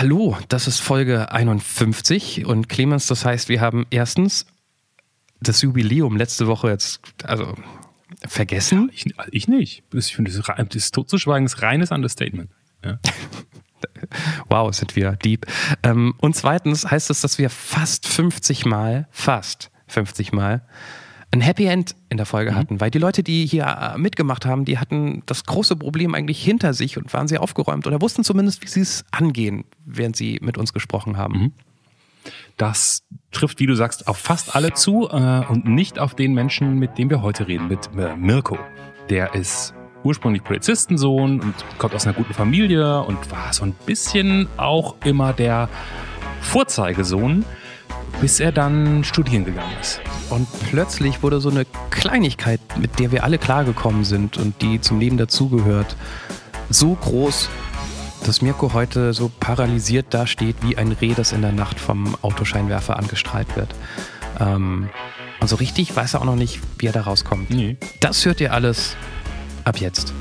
Hallo, das ist Folge 51 und Clemens, das heißt, wir haben erstens das Jubiläum letzte Woche jetzt, also vergessen. Ich, ich nicht. Ich finde, das, das totzuschweigen ist reines Understatement. Ja. wow, sind wir deep. Ähm, und zweitens heißt es, dass wir fast 50 Mal, fast 50 Mal ein Happy End in der Folge mhm. hatten, weil die Leute, die hier äh, mitgemacht haben, die hatten das große Problem eigentlich hinter sich und waren sehr aufgeräumt oder wussten zumindest, wie sie es angehen, während sie mit uns gesprochen haben. Mhm. Das trifft, wie du sagst, auf fast alle zu äh, und nicht auf den Menschen, mit dem wir heute reden, mit äh, Mirko. Der ist ursprünglich Polizistensohn und kommt aus einer guten Familie und war so ein bisschen auch immer der Vorzeigesohn, bis er dann studieren gegangen ist. Und plötzlich wurde so eine Kleinigkeit, mit der wir alle klargekommen sind und die zum Leben dazugehört, so groß, dass Mirko heute so paralysiert dasteht wie ein Reh, das in der Nacht vom Autoscheinwerfer angestrahlt wird. Ähm, und so richtig weiß er auch noch nicht, wie er da rauskommt. Nee. Das hört ihr alles ab jetzt.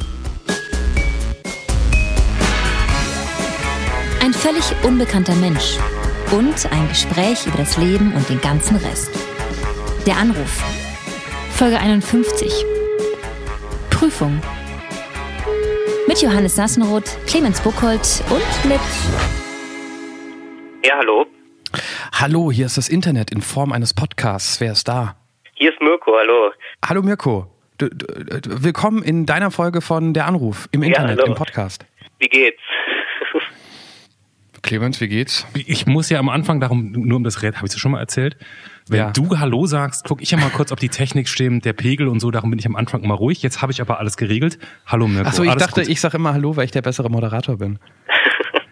Ein völlig unbekannter Mensch und ein Gespräch über das Leben und den ganzen Rest. Der Anruf. Folge 51. Prüfung. Mit Johannes Sassenroth, Clemens Buchholz und mit. Ja, hallo. Hallo, hier ist das Internet in Form eines Podcasts. Wer ist da? Hier ist Mirko, hallo. Hallo Mirko. Du, du, willkommen in deiner Folge von Der Anruf im Internet, ja, im Podcast. Wie geht's? Clemens, wie geht's? Ich muss ja am Anfang darum, nur um das Red, habe ich es schon mal erzählt? Wenn ja. du Hallo sagst, guck ich ja mal kurz, ob die Technik stimmt, der Pegel und so, darum bin ich am Anfang immer ruhig. Jetzt habe ich aber alles geregelt. Hallo Mirko. Achso, ich dachte, gut. ich sage immer Hallo, weil ich der bessere Moderator bin.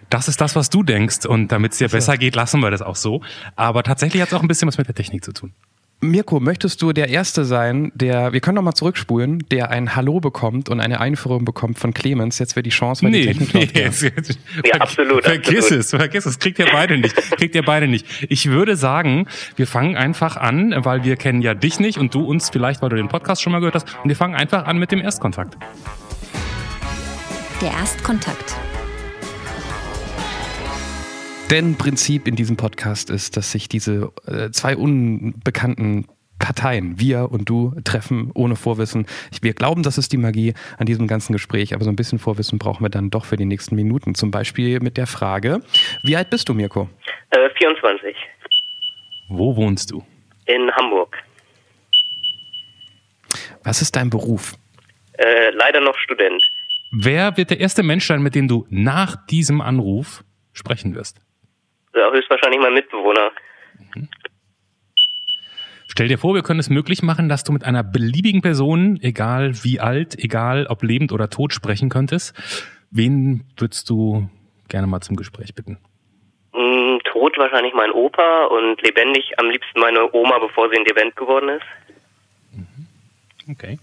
Das ist das, was du denkst. Und damit es dir besser geht, lassen wir das auch so. Aber tatsächlich hat es auch ein bisschen was mit der Technik zu tun. Mirko, möchtest du der Erste sein, der, wir können noch mal zurückspulen, der ein Hallo bekommt und eine Einführung bekommt von Clemens? Jetzt wäre die Chance, weil nee, die Technik nee, läuft. Jetzt, ja, absolut. Vergiss absolut. es, vergiss es. Kriegt ihr beide nicht. Kriegt ihr beide nicht. Ich würde sagen, wir fangen einfach an, weil wir kennen ja dich nicht und du uns vielleicht, weil du den Podcast schon mal gehört hast. Und wir fangen einfach an mit dem Erstkontakt. Der Erstkontakt. Denn Prinzip in diesem Podcast ist, dass sich diese äh, zwei unbekannten Parteien, wir und du, treffen ohne Vorwissen. Wir glauben, das ist die Magie an diesem ganzen Gespräch, aber so ein bisschen Vorwissen brauchen wir dann doch für die nächsten Minuten. Zum Beispiel mit der Frage, wie alt bist du, Mirko? Äh, 24. Wo wohnst du? In Hamburg. Was ist dein Beruf? Äh, leider noch Student. Wer wird der erste Mensch sein, mit dem du nach diesem Anruf sprechen wirst? Höchstwahrscheinlich mein Mitbewohner. Mhm. Stell dir vor, wir können es möglich machen, dass du mit einer beliebigen Person, egal wie alt, egal ob lebend oder tot, sprechen könntest. Wen würdest du gerne mal zum Gespräch bitten? Mm, tot wahrscheinlich mein Opa und lebendig am liebsten meine Oma, bevor sie in Dement geworden ist. Mhm. Okay.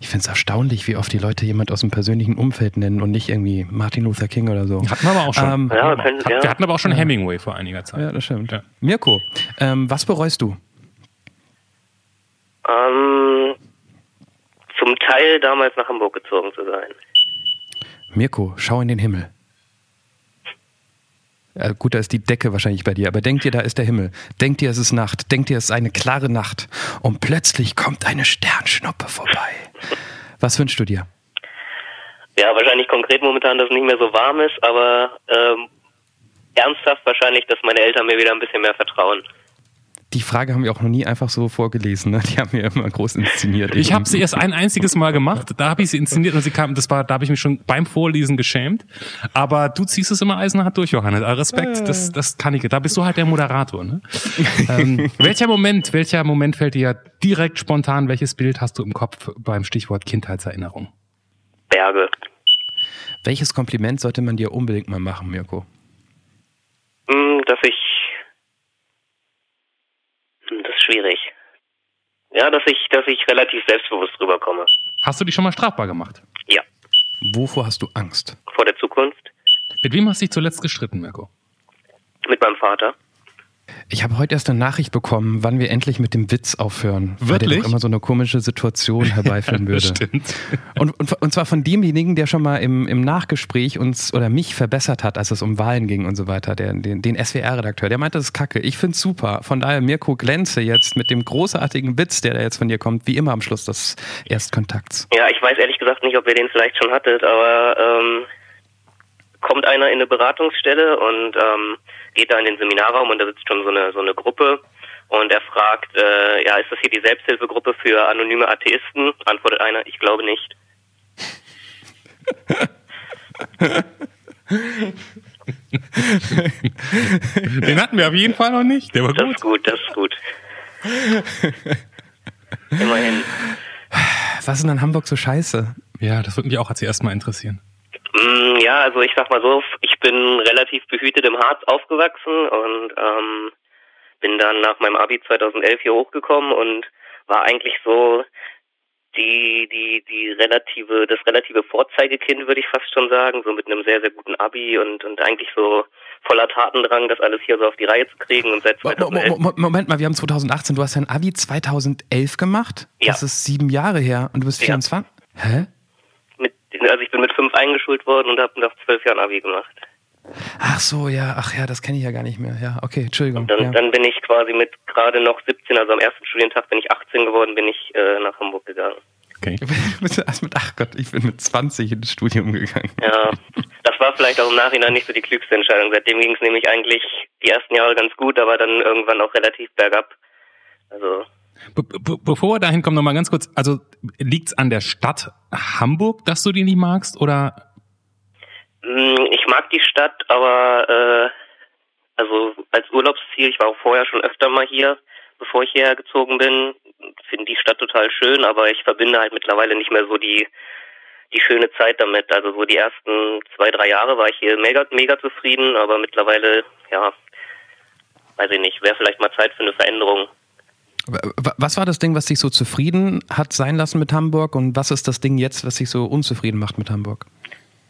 Ich finde es erstaunlich, wie oft die Leute jemand aus dem persönlichen Umfeld nennen und nicht irgendwie Martin Luther King oder so. Hatten wir aber auch schon. Ähm, ja, können, wir, ja. wir hatten aber auch schon Hemingway vor einiger Zeit. Ja, das stimmt. Ja. Mirko, ähm, was bereust du? Ähm, zum Teil damals nach Hamburg gezogen zu sein. Mirko, schau in den Himmel. Gut, da ist die Decke wahrscheinlich bei dir, aber denk dir, da ist der Himmel. Denk dir, es ist Nacht. Denk dir, es ist eine klare Nacht. Und plötzlich kommt eine Sternschnuppe vorbei. Was wünschst du dir? Ja, wahrscheinlich konkret momentan, dass es nicht mehr so warm ist, aber ähm, ernsthaft wahrscheinlich, dass meine Eltern mir wieder ein bisschen mehr vertrauen die Frage haben wir auch noch nie einfach so vorgelesen. Ne? Die haben wir immer groß inszeniert. Ich habe sie erst ein einziges Mal gemacht. Da habe ich sie inszeniert und sie kam. Das war, da habe ich mich schon beim Vorlesen geschämt. Aber du ziehst es immer eisenhart durch, Johannes. Ah, Respekt, das, das kann ich. Da bist du halt der Moderator. Ne? ähm, welcher Moment, welcher Moment fällt dir direkt spontan? Welches Bild hast du im Kopf beim Stichwort Kindheitserinnerung? Berge. Welches Kompliment sollte man dir unbedingt mal machen, Mirko? Hm, dass ich das ist schwierig. Ja, dass ich, dass ich relativ selbstbewusst rüberkomme. Hast du dich schon mal strafbar gemacht? Ja. Wovor hast du Angst? Vor der Zukunft. Mit wem hast du dich zuletzt gestritten, Mirko? Mit meinem Vater. Ich habe heute erst eine Nachricht bekommen, wann wir endlich mit dem Witz aufhören. Weil der Wirklich? doch immer so eine komische Situation herbeiführen würde. Stimmt. Und, und, und zwar von demjenigen, der schon mal im, im Nachgespräch uns oder mich verbessert hat, als es um Wahlen ging und so weiter, der, den, den SWR-Redakteur. Der meinte, das ist kacke. Ich find's super. Von daher, Mirko, glänze jetzt mit dem großartigen Witz, der da jetzt von dir kommt, wie immer am Schluss des Erstkontakts. Ja, ich weiß ehrlich gesagt nicht, ob ihr den vielleicht schon hattet, aber ähm, kommt einer in eine Beratungsstelle und ähm, geht da in den Seminarraum und da sitzt schon so eine so eine Gruppe und er fragt, äh, ja, ist das hier die Selbsthilfegruppe für anonyme Atheisten? Antwortet einer, ich glaube nicht. Den hatten wir auf jeden Fall noch nicht. Der war Das gut. ist gut, das ist gut. Immerhin. Was ist denn in Hamburg so scheiße? Ja, das würde mich auch als erstes mal interessieren. Mm, Ja, also ich sag mal so, ich bin relativ behütet im Harz aufgewachsen und ähm, bin dann nach meinem Abi 2011 hier hochgekommen und war eigentlich so die die die relative das relative Vorzeigekind würde ich fast schon sagen, so mit einem sehr sehr guten Abi und und eigentlich so voller Tatendrang, das alles hier so auf die Reihe zu kriegen und seit Mo- Mo- 2011 Mo- Moment mal, wir haben 2018, du hast dein Abi 2011 gemacht? Ja. Das ist sieben Jahre her und du bist Ja. 24? Hä? Mit also ich bin mit fünf eingeschult worden und habe nach zwölf Jahren Abi gemacht. Ach so, ja, ach ja, das kenne ich ja gar nicht mehr. Ja, okay, Entschuldigung. Dann, ja. dann bin ich quasi mit gerade noch 17, also am ersten Studientag bin ich 18 geworden, bin ich äh, nach Hamburg gegangen. Okay. Erst mit, ach Gott, ich bin mit 20 ins Studium gegangen. Ja, das war vielleicht auch im Nachhinein nicht so die klügste Entscheidung. Seitdem ging es nämlich eigentlich die ersten Jahre ganz gut, aber dann irgendwann auch relativ bergab. Also Be be bevor wir dahin kommen, nochmal ganz kurz. Also liegt's an der Stadt Hamburg, dass du die nicht magst? Oder mh, ich mag die Stadt, aber äh, also als Urlaubsziel, ich war auch vorher schon öfter mal hier, bevor ich hierher gezogen bin, finde die Stadt total schön, aber ich verbinde halt mittlerweile nicht mehr so die die schöne Zeit damit. Also so die ersten zwei, drei Jahre war ich hier mega, mega zufrieden, aber mittlerweile, ja, weiß ich nicht, wäre vielleicht mal Zeit für eine Veränderung. Was war das Ding, was dich so zufrieden hat sein lassen mit Hamburg und was ist das Ding jetzt, was dich so unzufrieden macht mit Hamburg?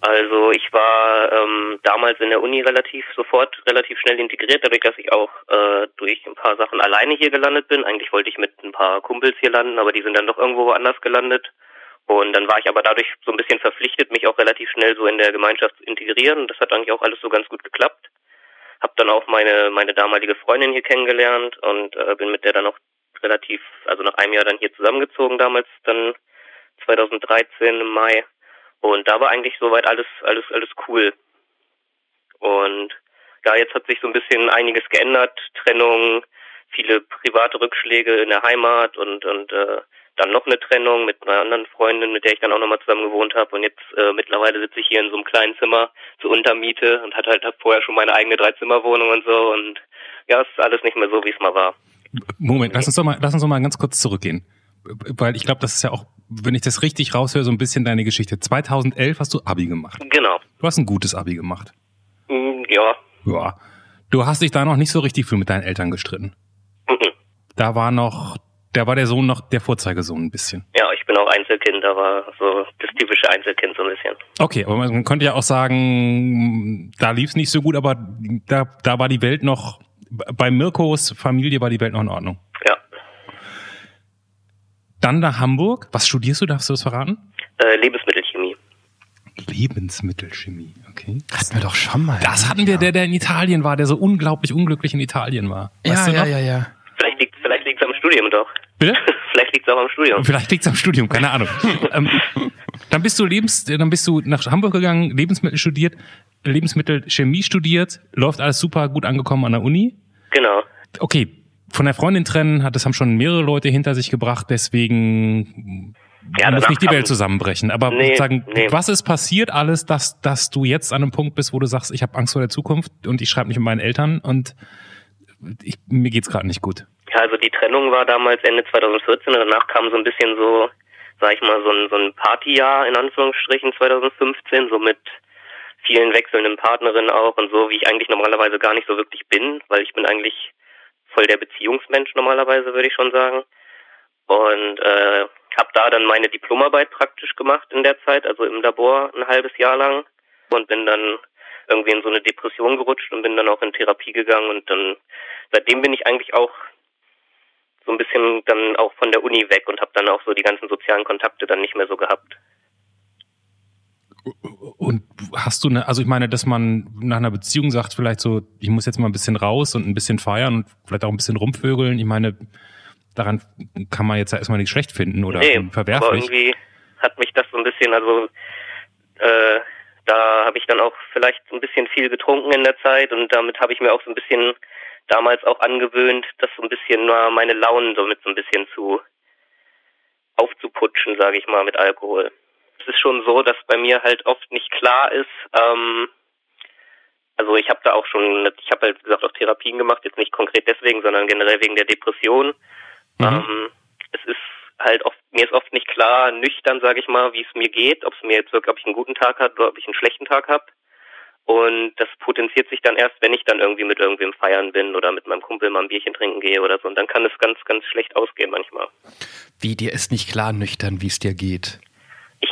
Also ich war ähm, damals in der Uni relativ sofort relativ schnell integriert, dadurch, dass ich auch äh, durch ein paar Sachen alleine hier gelandet bin. Eigentlich wollte ich mit ein paar Kumpels hier landen, aber die sind dann doch irgendwo woanders gelandet. Und dann war ich aber dadurch so ein bisschen verpflichtet, mich auch relativ schnell so in der Gemeinschaft zu integrieren. Das hat eigentlich auch alles so ganz gut geklappt. Hab dann auch meine meine damalige Freundin hier kennengelernt und äh, bin mit der dann auch relativ, also nach einem Jahr dann hier zusammengezogen damals, dann 2013 im Mai. Und da war eigentlich soweit alles, alles, alles cool. Und ja, jetzt hat sich so ein bisschen einiges geändert. Trennung, viele private Rückschläge in der Heimat und, und äh, dann noch eine Trennung mit einer anderen Freundin, mit der ich dann auch nochmal zusammen gewohnt habe. Und jetzt äh, mittlerweile sitze ich hier in so einem kleinen Zimmer zur Untermiete und hatte halt vorher schon meine eigene Dreizimmerwohnung und so. Und ja, es ist alles nicht mehr so, wie es mal war. Moment, lass uns doch mal, lass uns doch mal ganz kurz zurückgehen. Weil ich glaube, das ist ja auch, wenn ich das richtig raushöre, so ein bisschen deine Geschichte. 2011 hast du Abi gemacht. Genau. Du hast ein gutes Abi gemacht. Mm, Ja. Ja. Du hast dich da noch nicht so richtig viel mit deinen Eltern gestritten. Mhm. Da war noch, da war der Sohn noch der Vorzeigesohn ein bisschen. Ja, ich bin auch Einzelkind, aber so das typische Einzelkind so ein bisschen. Okay, aber man könnte ja auch sagen, da lief es nicht so gut, aber da, da war die Welt noch, bei Mirkos Familie war die Welt noch in Ordnung. Ja. Dann nach Hamburg. Was studierst du? Darfst du das verraten? Äh, Lebensmittelchemie. Lebensmittelchemie, okay. Hatten wir doch schon mal. Das hatten wir, der, der in Italien war, der so unglaublich unglücklich in Italien war. Ja, Weißt du ja, noch? ja, ja. Vielleicht liegt vielleicht liegt's am Studium doch. Bitte? vielleicht liegt's auch am Studium. Vielleicht liegt's am Studium, keine Ahnung. ähm, dann bist du Lebens, dann bist du nach Hamburg gegangen, Lebensmittel studiert, Lebensmittelchemie studiert, läuft alles super gut angekommen an der Uni. Genau. Okay, von der Freundin trennen hat das haben schon mehrere Leute hinter sich gebracht, deswegen Ja, muss nicht die Welt zusammenbrechen. Aber Nee, sagen, nee. was ist passiert alles, dass dass du jetzt an einem Punkt bist, wo du sagst, ich habe Angst vor der Zukunft und ich schreibe nicht mit meinen Eltern und ich, mir geht's gerade nicht gut. Ja, also die Trennung war damals Ende 2014 und danach kam so ein bisschen so, sag ich mal, so ein, so ein Partyjahr in Anführungsstrichen 2015, so mit vielen wechselnden Partnerinnen auch und so, wie ich eigentlich normalerweise gar nicht so wirklich bin, weil ich bin eigentlich voll der Beziehungsmensch normalerweise, würde ich schon sagen. Und äh, habe da dann meine Diplomarbeit praktisch gemacht in der Zeit, also im Labor ein halbes Jahr lang und bin dann irgendwie in so eine Depression gerutscht und bin dann auch in Therapie gegangen und dann seitdem bin ich eigentlich auch so ein bisschen dann auch von der Uni weg und habe dann auch so die ganzen sozialen Kontakte dann nicht mehr so gehabt. Und hast du eine, also ich meine, dass man nach einer Beziehung sagt, vielleicht so, ich muss jetzt mal ein bisschen raus und ein bisschen feiern und vielleicht auch ein bisschen rumvögeln. Ich meine, daran kann man jetzt ja erstmal nichts schlecht finden oder nee, verwerflich. Aber irgendwie hat mich das so ein bisschen, also äh, da habe ich dann auch vielleicht so ein bisschen viel getrunken in der Zeit und damit habe ich mir auch so ein bisschen damals auch angewöhnt, das so ein bisschen nur meine Launen somit so ein bisschen zu aufzuputschen, sage ich mal, mit Alkohol. Es ist schon so, dass bei mir halt oft nicht klar ist, ähm, also ich habe da auch schon, ich habe halt wie gesagt auch Therapien gemacht, jetzt nicht konkret deswegen, sondern generell wegen der Depression. Mhm. Ähm, es ist halt oft, mir ist oft nicht klar, nüchtern, sage ich mal, wie es mir geht, ob es mir jetzt wirklich, ob ich einen guten Tag habe oder ob ich einen schlechten Tag habe. Und das potenziert sich dann erst, wenn ich dann irgendwie mit irgendwem feiern bin oder mit meinem Kumpel mal ein Bierchen trinken gehe oder so. Und dann kann es ganz, ganz schlecht ausgehen manchmal. Wie dir ist nicht klar nüchtern, wie es dir geht?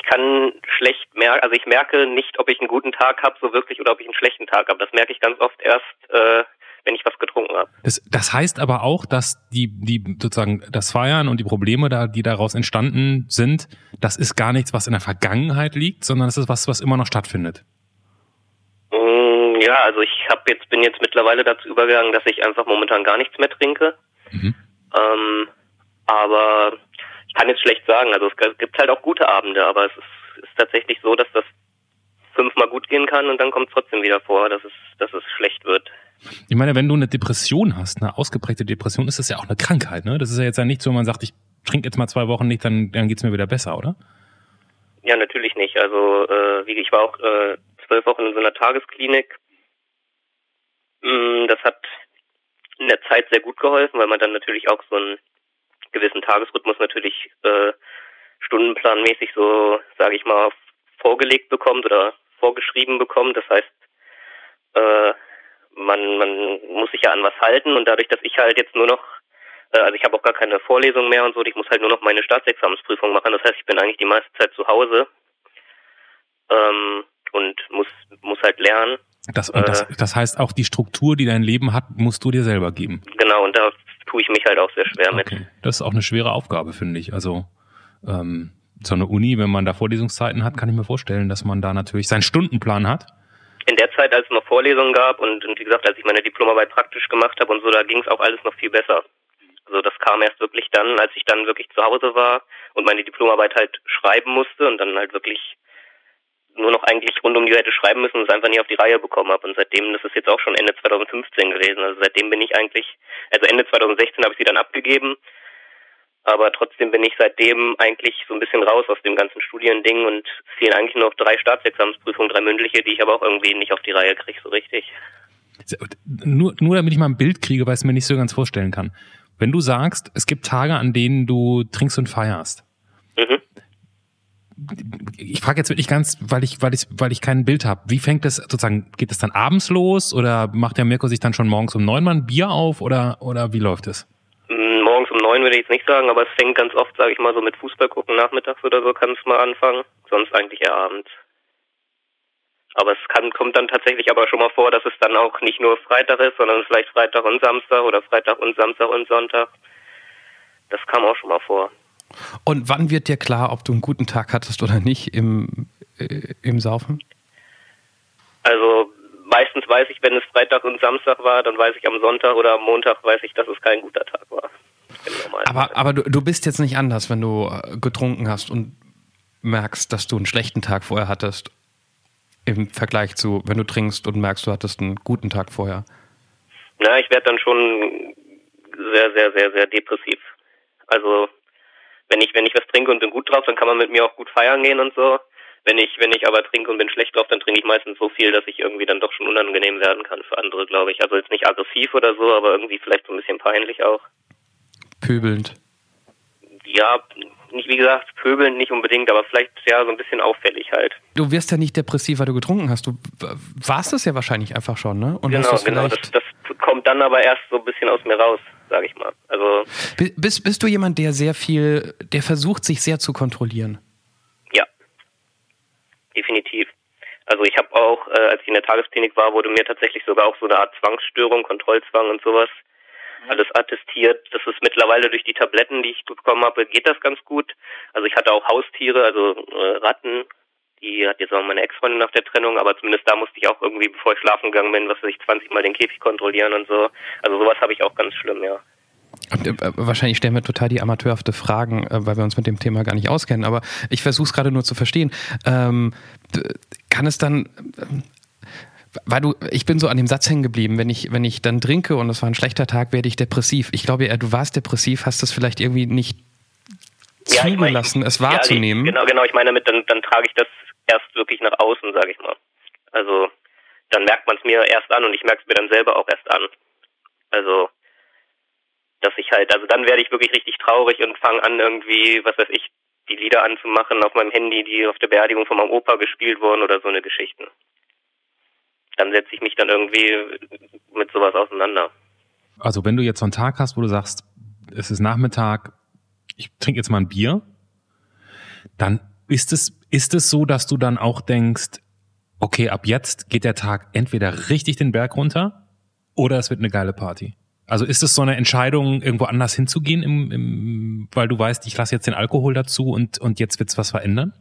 Ich kann schlecht merken, also ich merke nicht, ob ich einen guten Tag habe, so wirklich, oder ob ich einen schlechten Tag habe. Das merke ich ganz oft erst, äh, wenn ich was getrunken habe. Das, das heißt aber auch, dass die, die sozusagen das Feiern und die Probleme, da, die daraus entstanden sind, das ist gar nichts, was in der Vergangenheit liegt, sondern es ist was, was immer noch stattfindet. Mm, ja, also ich habe jetzt bin jetzt mittlerweile dazu übergegangen, dass ich einfach momentan gar nichts mehr trinke. Mhm. Ähm, aber ich kann jetzt schlecht sagen. Also es gibt halt auch gute Abende, aber es ist, ist tatsächlich so, dass das fünfmal gut gehen kann und dann kommt es trotzdem wieder vor, dass es, dass es schlecht wird. Ich meine, wenn du eine Depression hast, eine ausgeprägte Depression, ist das ja auch eine Krankheit, ne? Das ist ja jetzt ja nicht so, man sagt, ich trinke jetzt mal zwei Wochen nicht, dann, dann geht's mir wieder besser, oder? Ja, natürlich nicht. Also äh, wie ich war auch äh, zwölf Wochen in so einer Tagesklinik. Mm, das hat in der Zeit sehr gut geholfen, weil man dann natürlich auch so einen gewissen Tagesrhythmus natürlich äh, stundenplanmäßig so, sage ich mal, vorgelegt bekommt oder vorgeschrieben bekommt. Das heißt, äh, man, man muss sich ja an was halten und dadurch, dass ich halt jetzt nur noch, äh, also ich habe auch gar keine Vorlesung mehr und so, ich muss halt nur noch meine Staatsexamensprüfung machen. Das heißt, ich bin eigentlich die meiste Zeit zu Hause ähm, und muss, muss halt lernen. Das, und das, äh, das heißt auch die Struktur, die dein Leben hat, musst du dir selber geben. Genau, und da tue ich mich halt auch sehr schwer okay. mit. Das ist auch eine schwere Aufgabe, finde ich. Also ähm, so eine Uni, wenn man da Vorlesungszeiten hat, kann ich mir vorstellen, dass man da natürlich seinen Stundenplan hat in der Zeit, als es noch Vorlesungen gab und, und wie gesagt, als ich meine Diplomarbeit praktisch gemacht habe und so, da ging es auch alles noch viel besser. Also das kam erst wirklich dann, als ich dann wirklich zu Hause war und meine Diplomarbeit halt schreiben musste und dann halt wirklich nur noch eigentlich rund um die hätte schreiben müssen und es einfach nie auf die Reihe bekommen habe. Und seitdem, das ist jetzt auch schon Ende 2015 gewesen, also seitdem bin ich eigentlich, also Ende 2016 habe ich sie dann abgegeben aber trotzdem bin ich seitdem eigentlich so ein bisschen raus aus dem ganzen Studiending und fehlen eigentlich nur noch drei Staatsexamensprüfungen, drei mündliche, die ich aber auch irgendwie nicht auf die Reihe kriege, so richtig. Nur, nur damit ich mal ein Bild kriege, weil ich es mir nicht so ganz vorstellen kann. Wenn du sagst, es gibt Tage, an denen du trinkst und feierst. Mhm. Ich frage jetzt wirklich ganz, weil ich, weil ich, weil ich kein Bild habe. Wie fängt das sozusagen? Geht es dann abends los oder macht der Mirko sich dann schon morgens um neun mal ein Bier auf oder oder wie läuft es? morgens um neun würde ich jetzt nicht sagen, aber es fängt ganz oft, sage ich mal, so mit Fußball gucken nachmittags oder so kann es mal anfangen. Sonst eigentlich eher abends. Aber es kann, kommt dann tatsächlich aber schon mal vor, dass es dann auch nicht nur Freitag ist, sondern vielleicht Freitag und Samstag oder Freitag und Samstag und Sonntag. Das kam auch schon mal vor. Und wann wird dir klar, ob du einen guten Tag hattest oder nicht im, äh, im Saufen? Also meistens weiß ich, wenn es Freitag und Samstag war, dann weiß ich am Sonntag oder am Montag weiß ich, dass es kein guter Tag war. Aber, aber du, du bist jetzt nicht anders, wenn du äh, getrunken hast und merkst, dass du einen schlechten Tag vorher hattest, im Vergleich zu, wenn du trinkst und merkst, du hattest einen guten Tag vorher. Na, ich werde dann schon sehr, sehr, sehr, sehr depressiv. Also wenn ich, wenn ich was trinke und bin gut drauf, dann kann man mit mir auch gut feiern gehen und so. Wenn ich, wenn ich aber trinke und bin schlecht drauf, dann trinke ich meistens so viel, dass ich irgendwie dann doch schon unangenehm werden kann für andere, glaube ich. Also jetzt nicht aggressiv oder so, aber irgendwie vielleicht so ein bisschen peinlich auch pöbelnd? Ja, nicht wie gesagt, pöbelnd nicht unbedingt, aber vielleicht ja so ein bisschen auffällig halt. Du wirst ja nicht depressiv, weil du getrunken hast. Du warst es ja wahrscheinlich einfach schon, ne? Und genau, genau. Das, das, kommt dann aber erst so ein bisschen aus mir raus, sage ich mal. Also bist, bist du jemand, der sehr viel, der versucht, sich sehr zu kontrollieren? Ja, definitiv. Also ich habe auch, äh, als ich in der Tagesklinik war, wurde mir tatsächlich sogar auch so eine Art Zwangsstörung, Kontrollzwang und sowas mhm. alles attestiert. Das ist mittlerweile durch die Tabletten, die ich bekommen habe, geht das ganz gut. Also ich hatte auch Haustiere, also äh, Ratten. Die hat jetzt auch meine Ex-Freundin nach der Trennung, aber zumindest da musste ich auch irgendwie, bevor ich schlafen gegangen bin, was weiß ich, 20 Mal den Käfig kontrollieren und so. Also sowas habe ich auch ganz schlimm, ja. Äh, wahrscheinlich stellen wir total die amateurhafte Fragen, äh, weil wir uns mit dem Thema gar nicht auskennen. Aber ich versuche es gerade nur zu verstehen. Ähm, kann es dann, weil du, ich bin so an dem Satz hängen geblieben, wenn ich, wenn ich dann trinke und es war ein schlechter Tag, werde ich depressiv. Ich glaube, ja, du warst depressiv, hast das vielleicht irgendwie nicht ja, zugelassen, ich mein, es wahrzunehmen. Ja, genau, genau. Ich meine damit, dann, dann trage ich das erst wirklich nach außen, sage ich mal. Also dann merkt man es mir erst an und ich merke es mir dann selber auch erst an. Also dass ich halt, also dann werde ich wirklich richtig traurig und fange an irgendwie, was weiß ich, die Lieder anzumachen auf meinem Handy, die auf der Beerdigung von meinem Opa gespielt wurden oder so eine Geschichten. Dann setze ich mich dann irgendwie mit sowas auseinander. Also wenn du jetzt so einen Tag hast, wo du sagst, es ist Nachmittag, ich trinke jetzt mal ein Bier, dann ist es, ist es so, dass du dann auch denkst, okay, ab jetzt geht der Tag entweder richtig den Berg runter oder es wird eine geile Party. Also ist es so eine Entscheidung, irgendwo anders hinzugehen, im, im, weil du weißt, ich lasse jetzt den Alkohol dazu und, und jetzt wird's was verändern?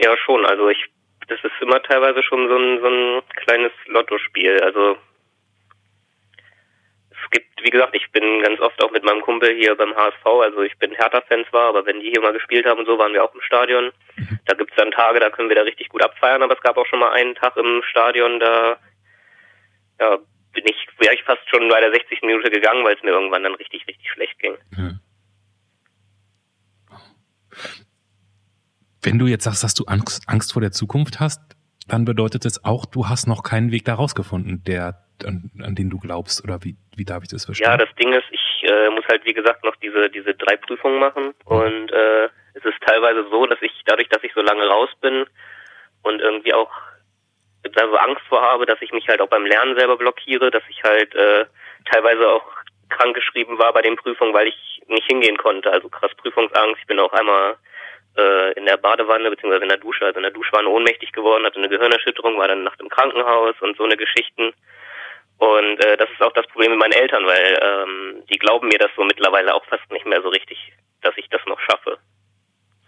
Ja, schon. Also ich, das ist immer teilweise schon so ein, so ein kleines Lottospiel. Also gibt, wie gesagt, ich bin ganz oft auch mit meinem Kumpel hier beim HSV, also ich bin Hertha-Fan zwar, aber wenn die hier mal gespielt haben und so, waren wir auch im Stadion. Mhm. Da gibt's dann Tage, da können wir da richtig gut abfeiern, aber es gab auch schon mal einen Tag im Stadion, da ja, bin ich, wäre ich fast schon bei der 60. Minute gegangen, weil es mir irgendwann dann richtig, richtig schlecht ging. Wenn du jetzt sagst, dass du Angst, Angst vor der Zukunft hast, dann bedeutet es auch, du hast noch keinen Weg da rausgefunden, der, an, an den du glaubst, oder wie, wie darf ich das verstehen? Ja, das Ding ist, ich äh, muss halt, wie gesagt, noch diese, diese drei Prüfungen machen mhm. und äh, es ist teilweise so, dass ich, dadurch, dass ich so lange raus bin und irgendwie auch da so Angst vor habe, dass ich mich halt auch beim Lernen selber blockiere, dass ich halt äh, teilweise auch krankgeschrieben war bei den Prüfungen, weil ich nicht hingehen konnte. Also krass Prüfungsangst. Ich bin auch einmal äh, in der Badewanne beziehungsweise in der Dusche, also in der Duschwanne ohnmächtig geworden, hatte eine Gehirnerschütterung, war dann nachts im Krankenhaus und so eine Geschichten. Und äh, das ist auch das Problem mit meinen Eltern, weil ähm, die glauben mir das so mittlerweile auch fast nicht mehr so richtig, dass ich das noch schaffe.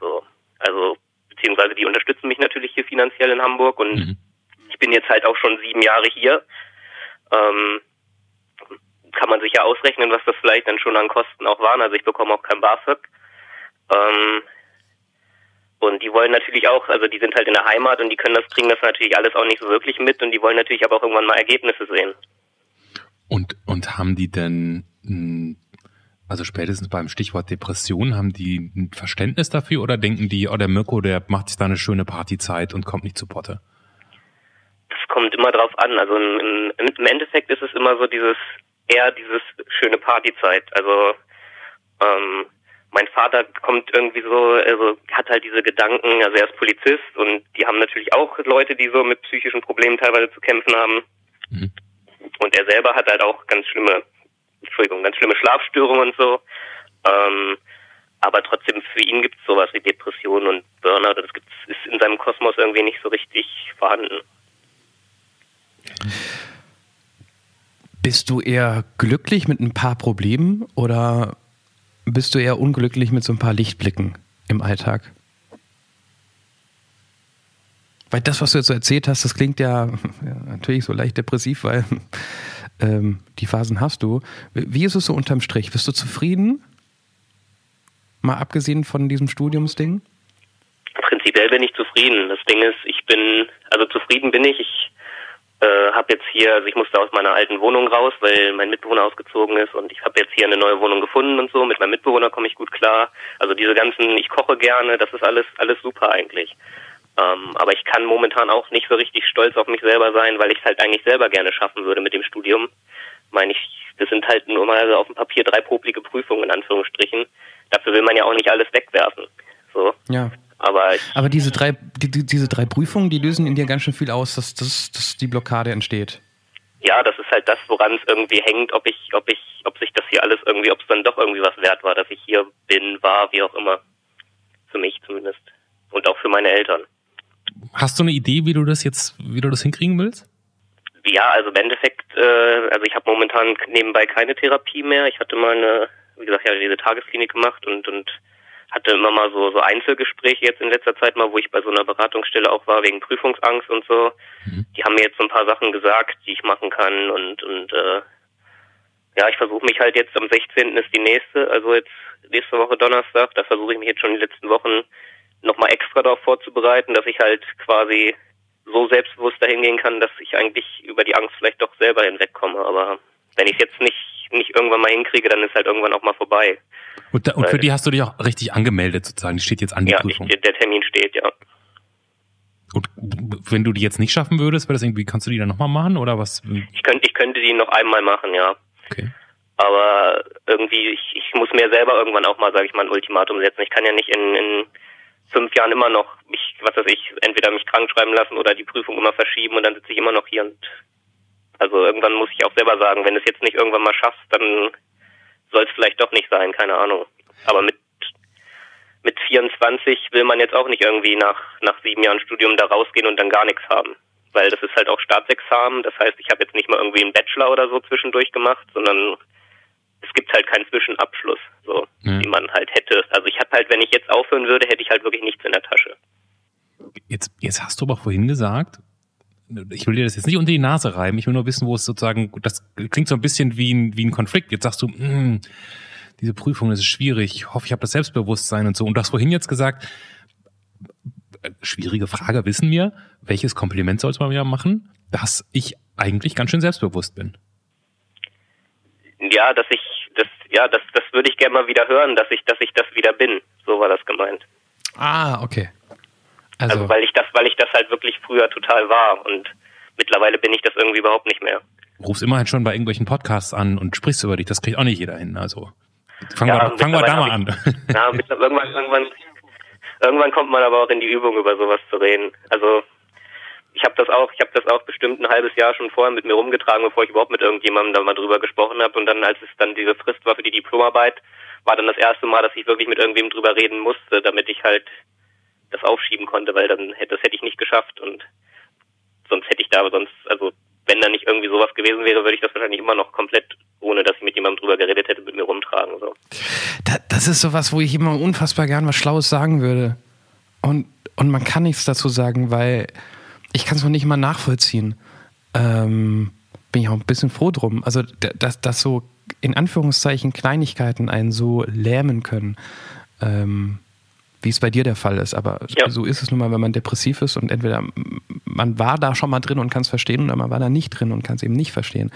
So, also beziehungsweise die unterstützen mich natürlich hier finanziell in Hamburg und mhm ich bin jetzt halt auch schon sieben Jahre hier. Ähm, kann man sich ja ausrechnen, was das vielleicht dann schon an Kosten auch waren. Also ich bekomme auch kein BAföG. Ähm, und die wollen natürlich auch, also die sind halt in der Heimat und die können das, kriegen das natürlich alles auch nicht so wirklich mit und die wollen natürlich aber auch irgendwann mal Ergebnisse sehen. Und, und haben die denn, also spätestens beim Stichwort Depression, haben die ein Verständnis dafür oder denken die, oh, der Mirko, der macht sich da eine schöne Partyzeit und kommt nicht zu Potte? kommt immer drauf an. Also im, im Endeffekt ist es immer so dieses, eher dieses schöne Partyzeit. Also ähm, mein Vater kommt irgendwie so, also hat halt diese Gedanken, also er ist Polizist und die haben natürlich auch Leute, die so mit psychischen Problemen teilweise zu kämpfen haben. Mhm. Und er selber hat halt auch ganz schlimme, Entschuldigung, ganz schlimme Schlafstörungen und so. Ähm, aber trotzdem für ihn gibt es sowas wie Depressionen und Burnout. Das gibt's, ist in seinem Kosmos irgendwie nicht so richtig vorhanden. Bist du eher glücklich mit ein paar Problemen oder bist du eher unglücklich mit so ein paar Lichtblicken im Alltag? Weil das, was du jetzt so erzählt hast, das klingt ja, ja natürlich so leicht depressiv, weil ähm, die Phasen hast du. Wie ist es so unterm Strich? Bist du zufrieden? Mal abgesehen von diesem Studiumsding? Prinzipiell bin ich zufrieden. Das Ding ist, ich bin, also zufrieden bin ich. Ich äh, habe jetzt hier, also ich musste aus meiner alten Wohnung raus, weil mein Mitbewohner ausgezogen ist und ich habe jetzt hier eine neue Wohnung gefunden und so. Mit meinem Mitbewohner komme ich gut klar. Also diese ganzen, ich koche gerne, das ist alles alles super eigentlich. Ähm, aber ich kann momentan auch nicht so richtig stolz auf mich selber sein, weil ich es halt eigentlich selber gerne schaffen würde mit dem Studium. Meine ich, das sind halt nur mal auf dem Papier drei poplige Prüfungen in Anführungsstrichen. Dafür will man ja auch nicht alles wegwerfen. So. Ja. Aber, ich, Aber diese drei, die, diese drei Prüfungen, die lösen in dir ganz schön viel aus, dass, dass, dass die Blockade entsteht. Ja, das ist halt das, woran es irgendwie hängt, ob ich, ob ich, ob sich das hier alles irgendwie, ob es dann doch irgendwie was wert war, dass ich hier bin, war, wie auch immer. Für mich zumindest. Und auch für meine Eltern. Hast du eine Idee, wie du das jetzt, wie du das hinkriegen willst? Ja, also im Endeffekt, äh, also ich habe momentan nebenbei keine Therapie mehr. Ich hatte mal eine, wie gesagt, ja diese Tagesklinik gemacht und und hatte immer mal so so Einzelgespräche jetzt in letzter Zeit mal, wo ich bei so einer Beratungsstelle auch war wegen Prüfungsangst und so. Mhm. Die haben mir jetzt so ein paar Sachen gesagt, die ich machen kann und und äh, ja, ich versuche mich halt jetzt am 16. ist die nächste, also jetzt nächste Woche Donnerstag, da versuche ich mich jetzt schon die letzten Wochen nochmal extra darauf vorzubereiten, dass ich halt quasi so selbstbewusst dahin gehen kann, dass ich eigentlich über die Angst vielleicht doch selber hinwegkomme. Aber wenn ich es jetzt nicht, nicht irgendwann mal hinkriege, dann ist halt irgendwann auch mal vorbei. Und, da, und für die hast du dich auch richtig angemeldet sozusagen? Die steht jetzt an die ja, Prüfung? Ja, der Termin steht, ja. Und wenn du die jetzt nicht schaffen würdest, wäre das irgendwie, kannst du die dann nochmal machen oder was? Ich könnte, ich könnte die noch einmal machen, ja. Okay. Aber irgendwie, ich, ich muss mir selber irgendwann auch mal, sage ich mal, ein Ultimatum setzen. Ich kann ja nicht in, in fünf Jahren immer noch mich, was weiß ich, entweder mich krank schreiben lassen oder die Prüfung immer verschieben und dann sitze ich immer noch hier und also irgendwann muss ich auch selber sagen, wenn du es jetzt nicht irgendwann mal schaffst, dann soll es vielleicht doch nicht sein, keine Ahnung. Aber mit mit 24 will man jetzt auch nicht irgendwie nach nach sieben Jahren Studium da rausgehen und dann gar nichts haben, weil das ist halt auch Staatsexamen. Das heißt, ich habe jetzt nicht mal irgendwie einen Bachelor oder so zwischendurch gemacht, sondern es gibt halt keinen Zwischenabschluss, so ja. wie man halt hätte. Also ich habe halt, wenn ich jetzt aufhören würde, hätte ich halt wirklich nichts in der Tasche. Jetzt, jetzt hast du aber vorhin gesagt, ich will dir das jetzt nicht unter die Nase reiben, ich will nur wissen, wo es sozusagen, das klingt so ein bisschen wie ein, wie ein Konflikt. Jetzt sagst du, mh, hm, diese Prüfung, das ist schwierig, ich hoffe, ich habe das Selbstbewusstsein und so. Und du hast vorhin jetzt gesagt, schwierige Frage, wissen wir, welches Kompliment sollte man wieder machen, dass ich eigentlich ganz schön selbstbewusst bin? Ja, dass ich ja, das, das würde ich gerne mal wieder hören, dass ich, dass ich das wieder bin. So war das gemeint. Ah, okay. Also, also weil ich das, weil ich das halt wirklich früher total war und mittlerweile bin ich das irgendwie überhaupt nicht mehr. Rufst immerhin schon bei irgendwelchen Podcasts an und sprichst über dich, das kriegt auch nicht jeder hin. Also fangen ja, wir, fangen wir da mal an. Ja, irgendwann, irgendwann, irgendwann kommt man aber auch in die Übung, über sowas zu reden. Also ich habe das auch, ich habe das auch bestimmt ein halbes Jahr schon vorher mit mir rumgetragen, bevor ich überhaupt mit irgendjemandem da mal drüber gesprochen habe. Und dann, als es dann diese Frist war für die Diplomarbeit, war dann das erste Mal, dass ich wirklich mit irgendwem drüber reden musste, damit ich halt das aufschieben konnte, weil dann hätte das hätte ich nicht geschafft und sonst hätte ich da sonst, also wenn da nicht irgendwie sowas gewesen wäre, würde ich das wahrscheinlich immer noch komplett, ohne dass ich mit jemandem drüber geredet hätte, mit mir rumtragen. So. das ist sowas, wo ich immer unfassbar gern was Schlaues sagen würde. Und, und man kann nichts dazu sagen, weil ich kann es noch nicht mal nachvollziehen. Ähm, bin ich auch ein bisschen froh drum. Also, dass, dass so in Anführungszeichen Kleinigkeiten einen so lähmen können, ähm, wie es bei dir der Fall ist. Aber ja. so ist es nun mal, wenn man depressiv ist und entweder man war da schon mal drin und kann es verstehen oder man war da nicht drin und kann es eben nicht verstehen.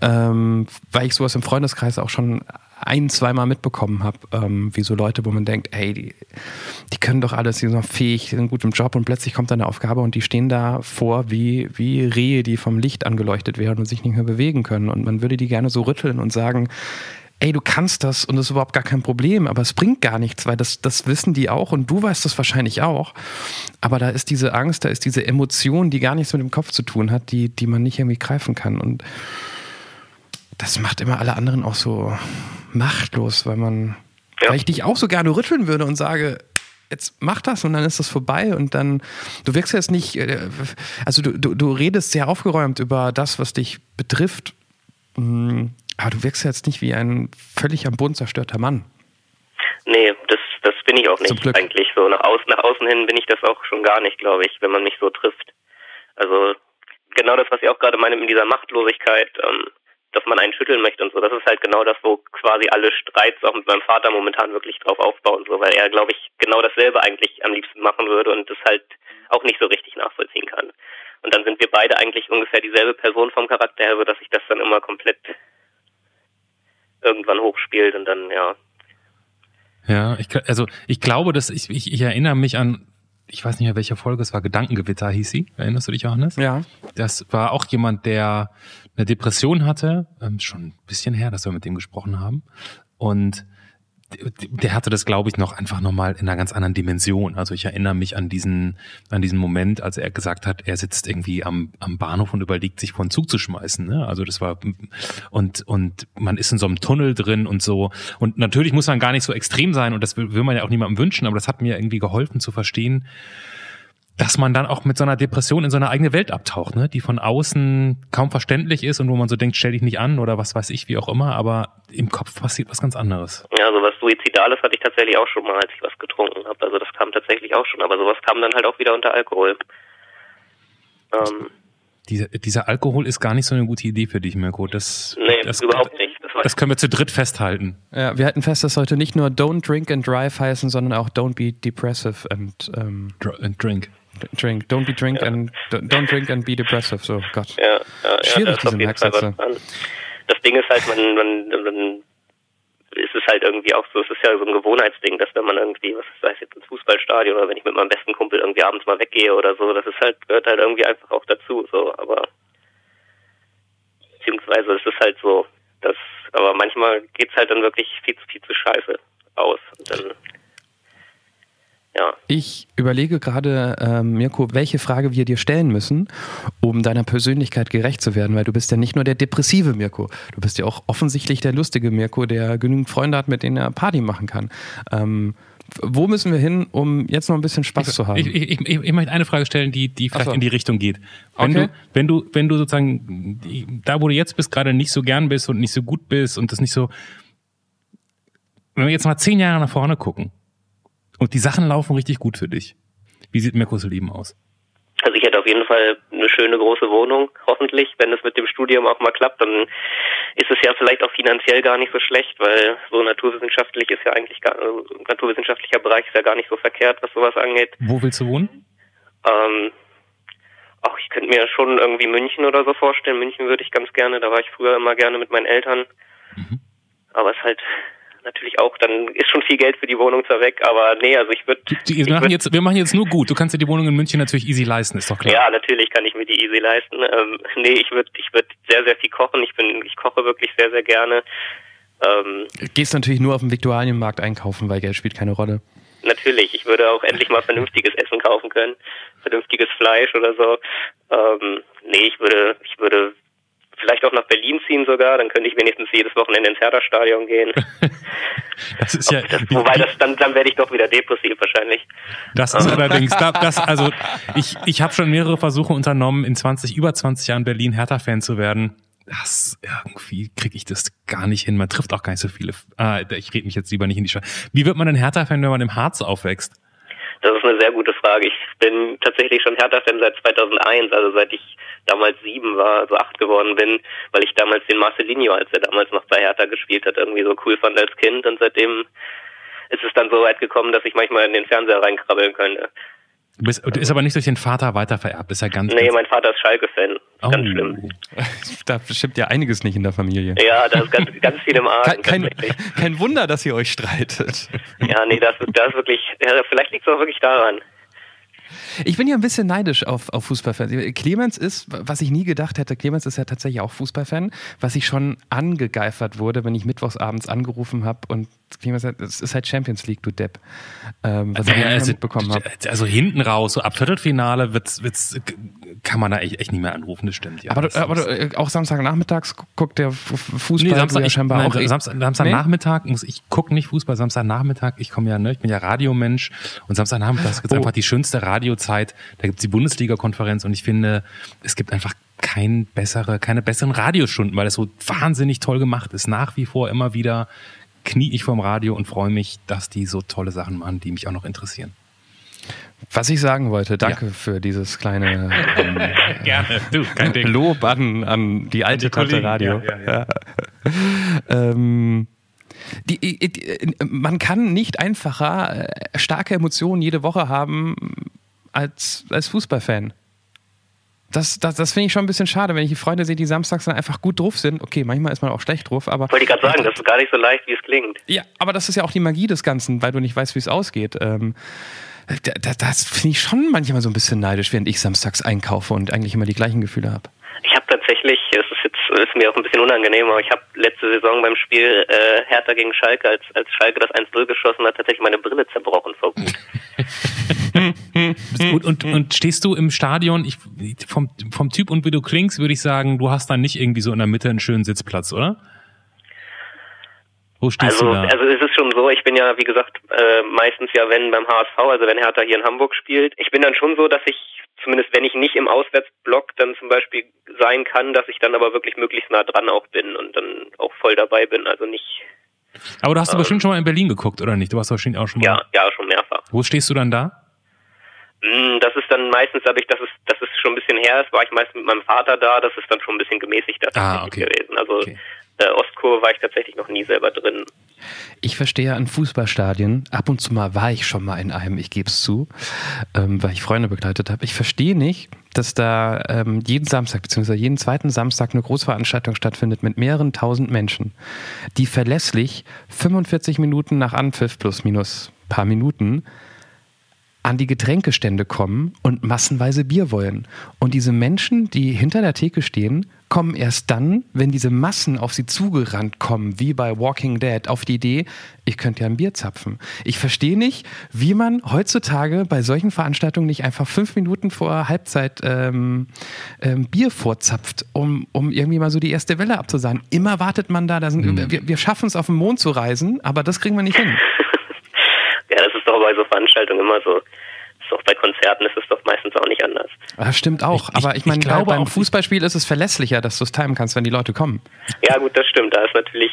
Ähm, weil ich sowas im Freundeskreis auch schon ein, zweimal mitbekommen habe, ähm, wie so Leute, wo man denkt, ey, die, die können doch alles, die sind noch fähig, die sind gut im Job und plötzlich kommt dann eine Aufgabe und die stehen da vor wie, wie Rehe, die vom Licht angeleuchtet werden und sich nicht mehr bewegen können. Und man würde die gerne so rütteln und sagen, ey, du kannst das und das ist überhaupt gar kein Problem, aber es bringt gar nichts, weil das, das wissen die auch und du weißt das wahrscheinlich auch. Aber da ist diese Angst, da ist diese Emotion, die gar nichts mit dem Kopf zu tun hat, die, die man nicht irgendwie greifen kann. Und das macht immer alle anderen auch so machtlos, weil man, ja. weil ich dich auch so gerne rütteln würde und sage, jetzt mach das und dann ist das vorbei und dann, du wirkst jetzt nicht, äh, also du, du, du redest sehr aufgeräumt über das, was dich betrifft, mm, aber du wirkst jetzt nicht wie ein völlig am Boden zerstörter Mann. Nee, das, das bin ich auch nicht eigentlich so. Nach außen, nach außen hin bin ich das auch schon gar nicht, glaube ich, wenn man mich so trifft. Also genau das, was ich auch gerade meine mit dieser Machtlosigkeit, ähm, dass man einen schütteln möchte und so. Das ist halt genau das, wo quasi alle Streits auch mit meinem Vater momentan wirklich drauf aufbauen, so, weil er, glaube ich, genau dasselbe eigentlich am liebsten machen würde und das halt auch nicht so richtig nachvollziehen kann. Und dann sind wir beide eigentlich ungefähr dieselbe Person vom Charakter her, so dass sich das dann immer komplett irgendwann hochspielt und dann, ja. Ja, ich, also ich glaube, dass ich, ich, ich erinnere mich an ich weiß nicht mehr, welche Folge es war, Gedankengewitter hieß sie. Erinnerst du dich, Johannes? Ja. Das war auch jemand, der eine Depression hatte, ähm, schon ein bisschen her, dass wir mit dem gesprochen haben. Und der hatte das, glaube ich, noch einfach nochmal in einer ganz anderen Dimension. Also ich erinnere mich an diesen, an diesen Moment, als er gesagt hat, er sitzt irgendwie am, am Bahnhof und überlegt, sich von Zug zu schmeißen. Ne? Also das war und und man ist in so einem Tunnel drin und so. Und natürlich muss man gar nicht so extrem sein und das will, will man ja auch niemandem wünschen, aber das hat mir irgendwie geholfen zu verstehen, dass man dann auch mit so einer Depression in so eine eigene Welt abtaucht, ne? die von außen kaum verständlich ist und wo man so denkt, stell dich nicht an oder was weiß ich, wie auch immer, aber im Kopf passiert was ganz anderes. Ja, so was Suizidales hatte ich tatsächlich auch schon mal, als ich was getrunken habe. Also das kam tatsächlich auch schon, aber sowas kam dann halt auch wieder unter Alkohol. Ähm, dieser, dieser Alkohol ist gar nicht so eine gute Idee für dich, Mirko. Das, nee, das, überhaupt nicht. Das, das können wir zu dritt festhalten. Ja, wir halten fest, dass heute nicht nur Don't Drink and Drive heißen, sondern auch Don't Be Depressive and, ähm, and Drink. Drink. Don't be drink ja. and don't drink and be depressive. So Gott. Ja, ja, Schwierig diese Merksätze. Das Ding ist halt, man, man, man ist es halt irgendwie auch so, es ist ja so ein Gewohnheitsding, dass wenn man irgendwie, was sei es jetzt ins Fußballstadion oder wenn ich mit meinem besten Kumpel irgendwie abends mal weggehe oder so, das ist halt, gehört halt irgendwie einfach auch dazu, so, aber beziehungsweise es ist halt so, dass, aber manchmal geht's halt dann wirklich viel, viel zu scheiße aus und dann ja. Ich überlege gerade, ähm, Mirko, welche Frage wir dir stellen müssen, um deiner Persönlichkeit gerecht zu werden, weil du bist ja nicht nur der depressive Mirko, du bist ja auch offensichtlich der lustige Mirko, der genügend Freunde hat, mit denen er Party machen kann. Ähm, wo müssen wir hin, um jetzt noch ein bisschen Spaß ich, zu haben? Ich, ich, ich, ich möchte eine Frage stellen, die, die vielleicht so. in die Richtung geht. Wenn okay. du, wenn du, wenn du sozusagen da, wo du jetzt bist, gerade nicht so gern bist und nicht so gut bist und das nicht so, wenn wir jetzt mal zehn Jahre nach vorne gucken, und die Sachen laufen richtig gut für dich. Wie sieht Mirkos Leben aus? Also ich hätte auf jeden Fall eine schöne große Wohnung, hoffentlich. Wenn es mit dem Studium auch mal klappt, dann ist es ja vielleicht auch finanziell gar nicht so schlecht, weil so naturwissenschaftlich ist ja eigentlich gar, also naturwissenschaftlicher Bereich ist ja gar nicht so verkehrt, was sowas angeht. Wo willst du wohnen? Ähm, auch ich könnte mir schon irgendwie München oder so vorstellen. München würde ich ganz gerne, da war ich früher immer gerne mit meinen Eltern. Mhm. Aber es ist halt natürlich auch, dann ist schon viel Geld für die Wohnung zwar weg, aber nee, also ich würde. Wir, machen jetzt, wir machen jetzt nur gut. Du kannst dir die Wohnung in München natürlich easy leisten, ist doch klar. Ja, natürlich kann ich mir die easy leisten. Ähm, nee, ich würde ich würd sehr, sehr viel kochen. Ich bin, ich koche wirklich sehr, sehr gerne. Ähm, Gehst natürlich nur auf dem Viktualienmarkt einkaufen, weil Geld spielt keine Rolle. Natürlich, ich würde auch endlich mal vernünftiges Essen kaufen können, vernünftiges Fleisch oder so. Ähm, nee, ich würde, ich würde vielleicht auch nach Berlin ziehen sogar, dann könnte ich wenigstens jedes Wochenende ins Hertha-Stadion gehen. das ist ja. Das, wobei das dann, dann werde ich doch wieder depressiv wahrscheinlich. Das ist allerdings, das, also ich, ich habe schon mehrere Versuche unternommen, in 20, über 20 Jahren Berlin Hertha-Fan zu werden. Das irgendwie kriege ich das gar nicht hin. Man trifft auch gar nicht so viele. Ah, ich rede mich jetzt lieber nicht in die Schau. Wie wird man denn Hertha-Fan, wenn man im Harz aufwächst? Das ist eine sehr gute Frage. Ich bin tatsächlich schon Hertha-Fan seit 2001, also seit ich damals sieben war, also acht geworden bin, weil ich damals den Marcelinho, als er damals noch bei Hertha gespielt hat, irgendwie so cool fand als Kind und seitdem ist es dann so weit gekommen, dass ich manchmal in den Fernseher reinkrabbeln könnte. Du bist, du ist aber nicht durch den Vater weitervererbt, ist ja ganz. Nee, mein Vater ist Schalke-Fan. Oh. Ganz schlimm. Da stimmt ja einiges nicht in der Familie. Ja, da ist ganz, ganz viel im Argen. Kein, kein, kein, Wunder, dass ihr euch streitet. Ja, nee, das, das ist wirklich, ja, vielleicht liegt es auch wirklich daran. Ich bin ja ein bisschen neidisch auf, auf Fußballfans. Clemens ist, was ich nie gedacht hätte, Clemens ist ja tatsächlich auch Fußballfan, was ich schon angegeifert wurde, wenn ich mittwochsabends angerufen habe und Clemens sagt, es ist halt Champions League, du Depp. Ähm, was ja, ich also, mitbekommen habe. Also hinten raus, so ab Viertelfinale wird's, wird's, kann man da echt, echt nicht mehr anrufen, das stimmt. Ja, aber du, aber du, äh, auch Samstagnachmittags guckt der Fußball nee, Samstag, ja scheinbar nein, auch. Eh- Samstag, Samstagnachmittag muss ich gucke nicht Fußball, Samstagnachmittag, ich komme ja, ne, ich bin ja Radiomensch und Samstagnachmittag ist oh. einfach die schönste Radiozeit. Da gibt's die Bundesliga-Konferenz und ich finde, es gibt einfach kein bessere, keine besseren Radiostunden, weil es so wahnsinnig toll gemacht ist. Nach wie vor immer wieder knie ich vorm Radio und freue mich, dass die so tolle Sachen machen, die mich auch noch interessieren. Was ich sagen wollte, danke ja. für dieses kleine ähm, Gerne. Du, kein Ding. Lob an, an die alte die Tante Radio. Ja, ja, ähm, die, die, man kann nicht einfacher äh, starke Emotionen jede Woche haben als, als Fußballfan. Das, das, das finde ich schon ein bisschen schade, wenn ich die Freunde sehe, die samstags dann einfach gut drauf sind. Okay, manchmal ist man auch schlecht drauf, aber. Wollte ich gerade sagen, das ist gar nicht so leicht, wie es klingt. Ja, aber das ist ja auch die Magie des Ganzen, weil du nicht weißt, wie es ausgeht. Ähm, das, das finde ich schon manchmal so ein bisschen neidisch, während ich samstags einkaufe und eigentlich immer die gleichen Gefühle habe. Ich habe tatsächlich, es ist jetzt ist mir auch ein bisschen unangenehm, aber ich habe letzte Saison beim Spiel äh, Hertha gegen Schalke, als, als Schalke das 1-0 geschossen hat, tatsächlich meine Brille zerbrochen vor gut. und, und, und stehst du im Stadion, ich, vom, vom Typ und wie du klingst, würde ich sagen, du hast da nicht irgendwie so in der Mitte einen schönen Sitzplatz, oder? Wo stehst also, du da? Also es ist schon so, ich bin ja, wie gesagt, äh, meistens ja, wenn beim HSV, also wenn Hertha hier in Hamburg spielt, ich bin dann schon so, dass ich zumindest wenn ich nicht im Auswärtsblock dann zum Beispiel sein kann, dass ich dann aber wirklich möglichst nah dran auch bin und dann auch voll dabei bin. Also nicht. Aber du hast ähm, bestimmt schon mal in Berlin geguckt, oder nicht? Du warst wahrscheinlich auch schon mal. Ja, ja, schon mehrfach. Wo stehst du dann da? Hm, das ist dann meistens dadurch, dass es, dass es schon ein bisschen her ist, war ich meistens mit meinem Vater da, das ist dann schon ein bisschen gemäßigter ah, okay. gewesen. Also okay. Äh, Ostkurve war ich tatsächlich noch nie selber drin. Ich verstehe an Fußballstadien, ab und zu mal war ich schon mal in einem, ich gebe es zu, ähm, weil ich Freunde begleitet habe. Ich verstehe nicht, dass da ähm, jeden Samstag bzw. jeden zweiten Samstag eine Großveranstaltung stattfindet mit mehreren tausend Menschen, die verlässlich 45 Minuten nach Anpfiff plus minus paar Minuten an die Getränkestände kommen und massenweise Bier wollen. Und diese Menschen, die hinter der Theke stehen, kommen erst dann, wenn diese Massen auf sie zugerannt kommen, wie bei Walking Dead, auf die Idee, ich könnte ja ein Bier zapfen. Ich verstehe nicht, wie man heutzutage bei solchen Veranstaltungen nicht einfach fünf Minuten vor Halbzeit ähm, ähm, Bier vorzapft, um, um irgendwie mal so die erste Welle abzusagen. Immer wartet man da, da sind, mhm. wir, wir schaffen es auf den Mond zu reisen, aber das kriegen wir nicht hin. Ja, das ist doch bei so Veranstaltungen immer so. Auch bei Konzerten ist es doch meistens auch nicht anders. Das stimmt auch. Ich, aber ich, ich meine, ich beim Fußballspiel ist es verlässlicher, dass du es timen kannst, wenn die Leute kommen. Ja, gut, das stimmt. Da ist natürlich.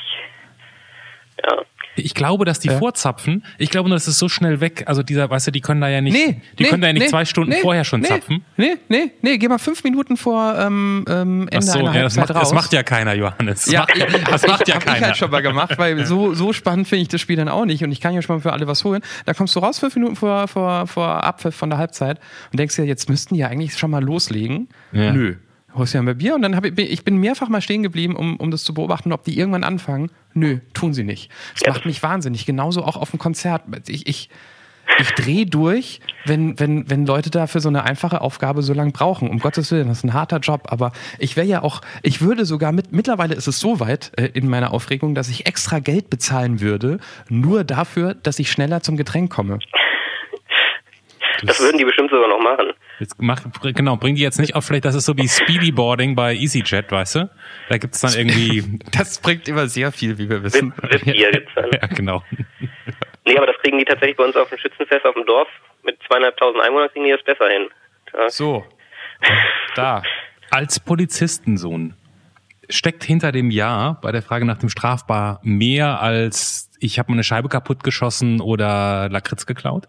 Ja. Ich glaube, dass die ja. vorzapfen. Ich glaube nur, das ist so schnell weg. Also dieser, weißt du, die können da ja nicht, nee, die nee, können da ja nicht nee, zwei Stunden vorher schon zapfen. Nee, nee, nee, geh mal fünf Minuten vor ähm, ähm Ende so, einer ja, das macht, raus. das macht ja keiner, Johannes. Das ja, macht, das macht ja keiner. Ich halt schon mal gemacht, weil so, so spannend finde ich das Spiel dann auch nicht und ich kann ja schon mal für alle was holen. Da kommst du raus fünf Minuten vor, vor, vor Abpfiff von der Halbzeit und denkst ja, jetzt müssten die ja eigentlich schon mal loslegen. Ja. Nö holst dir ein Bier und dann habe ich, ich bin mehrfach mal stehen geblieben, um, um das zu beobachten, ob die irgendwann anfangen. Nö, tun sie nicht. Das ja. macht mich wahnsinnig. Genauso auch auf dem Konzert. Ich, ich, ich drehe durch, wenn, wenn, wenn Leute da für so eine einfache Aufgabe so lange brauchen. Um Gottes Willen, das ist ein harter Job. Aber ich wäre ja auch, ich würde sogar mit, mittlerweile ist es so weit äh, in meiner Aufregung, dass ich extra Geld bezahlen würde, nur dafür, dass ich schneller zum Getränk komme. Das würden die bestimmt sogar noch machen. Jetzt mach, genau, bring die jetzt nicht auf, vielleicht das ist so wie Speedyboarding bei EasyJet, weißt du? Da gibt's dann irgendwie... Das bringt immer sehr viel, wie wir wissen. Wip, Wip ja, gibt's dann. Ja, genau. Nee, aber das kriegen die tatsächlich bei uns auf dem Schützenfest auf dem Dorf. Mit zweieinhalbtausend Einwohnern kriegen die das besser hin. Ja. So. Da. Als Polizistensohn steckt hinter dem Ja bei der Frage nach dem Strafbar mehr als ich habe mir eine Scheibe kaputt geschossen oder Lakritz geklaut?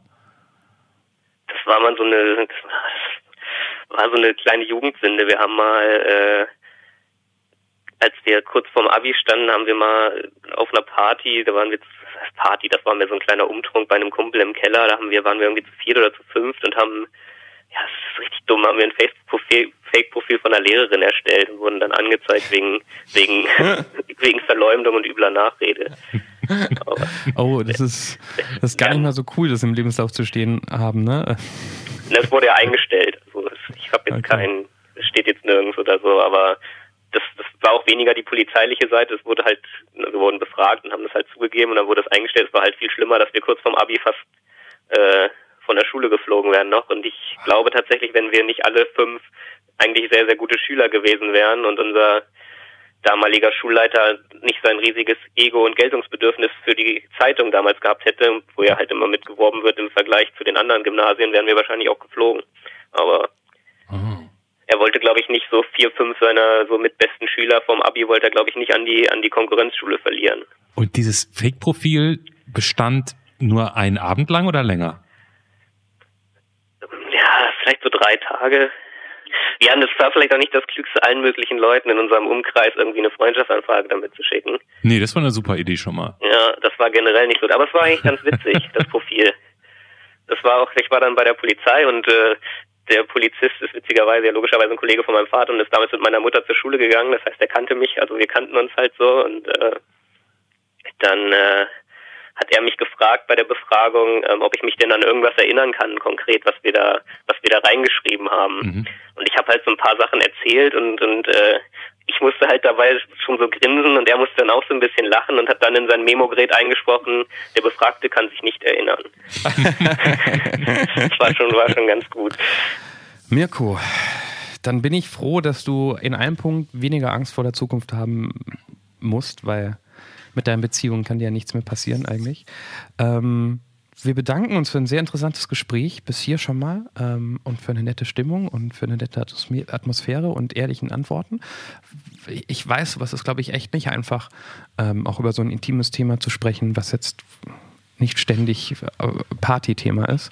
War mal so eine war so eine kleine Jugendsünde. Wir haben mal, äh, als wir kurz vorm Abi standen, haben wir mal auf einer Party, da waren wir Party, das war mir so ein kleiner Umtrunk bei einem Kumpel im Keller, da haben wir, waren wir irgendwie zu viert oder zu fünft und haben, ja, das ist richtig dumm, haben wir ein Facebook-Profil Fake-Profil von einer Lehrerin erstellt und wurden dann angezeigt wegen, wegen, wegen Verleumdung und übler Nachrede. Aber, oh, das ist, das ist gar ja. nicht mal so cool, das im Lebenslauf zu stehen haben, ne? Das wurde ja eingestellt. Also ich habe jetzt okay. keinen, es steht jetzt nirgends oder so, aber das, das war auch weniger die polizeiliche Seite. Es wurde halt, wir wurden befragt und haben das halt zugegeben und dann wurde es eingestellt. Es war halt viel schlimmer, dass wir kurz vorm Abi fast äh, von der Schule geflogen wären noch. Und ich glaube tatsächlich, wenn wir nicht alle fünf eigentlich sehr, sehr gute Schüler gewesen wären und unser damaliger Schulleiter nicht sein riesiges Ego und Geltungsbedürfnis für die Zeitung damals gehabt hätte, wo er halt immer mitgeworben wird im Vergleich zu den anderen Gymnasien, wären wir wahrscheinlich auch geflogen. Aber oh. er wollte, glaube ich, nicht so vier, fünf seiner so mitbesten Schüler vom Abi wollte er, glaube ich, nicht an die an die Konkurrenzschule verlieren. Und dieses Fake-Profil bestand nur einen Abend lang oder länger? Drei Tage. Ja, und das war vielleicht auch nicht das Klügste, allen möglichen Leuten in unserem Umkreis irgendwie eine Freundschaftsanfrage damit zu schicken. Nee, das war eine super Idee schon mal. Ja, das war generell nicht gut. Aber es war eigentlich ganz witzig, das Profil. Das war auch, ich war dann bei der Polizei und äh, der Polizist ist witzigerweise ja logischerweise ein Kollege von meinem Vater und ist damals mit meiner Mutter zur Schule gegangen. Das heißt, er kannte mich, also wir kannten uns halt so und äh, dann äh, hat er mich gefragt bei der Befragung, ähm, ob ich mich denn an irgendwas erinnern kann, konkret, was wir da, was wir da reingeschrieben haben. Mhm. Und ich habe halt so ein paar Sachen erzählt und und äh, ich musste halt dabei schon so grinsen und er musste dann auch so ein bisschen lachen und hat dann in sein Memo-Gerät eingesprochen, der Befragte kann sich nicht erinnern. das war schon, war schon ganz gut. Mirko, dann bin ich froh, dass du in einem Punkt weniger Angst vor der Zukunft haben musst, weil mit deinen Beziehungen kann dir ja nichts mehr passieren eigentlich. Ähm, wir bedanken uns für ein sehr interessantes Gespräch bis hier schon mal ähm, und für eine nette Stimmung und für eine nette Atmosphäre und ehrlichen Antworten. Ich weiß, was ist, glaube ich, echt nicht einfach, ähm, auch über so ein intimes Thema zu sprechen, was jetzt nicht ständig äh, Partythema ist.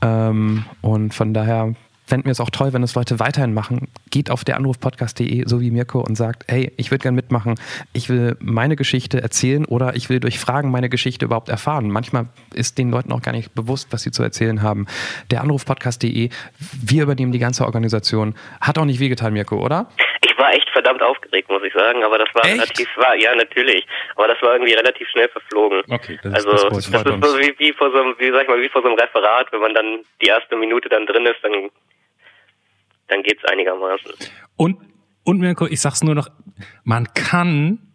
Ähm, und von daher fänden wir es auch toll, wenn es Leute weiterhin machen. Geht auf deranrufpodcast.de, so wie Mirko, und sagt, hey, ich würde gerne mitmachen. Ich will meine Geschichte erzählen oder ich will durch Fragen meine Geschichte überhaupt erfahren. Manchmal ist den Leuten auch gar nicht bewusst, was sie zu erzählen haben. Deranrufpodcast.de, wir übernehmen die ganze Organisation. Hat auch nicht wehgetan, Mirko, oder? Ich war echt verdammt aufgeregt, muss ich sagen, aber das war echt? relativ, war, ja, natürlich, aber das war irgendwie relativ schnell verflogen. Okay, das, also, das, das, das ist so wie, wie vor so einem, wie sag ich mal, wie vor so einem Referat, wenn man dann die erste Minute dann drin ist, dann dann geht's einigermaßen. Und, und Mirko, ich sag's nur noch, man kann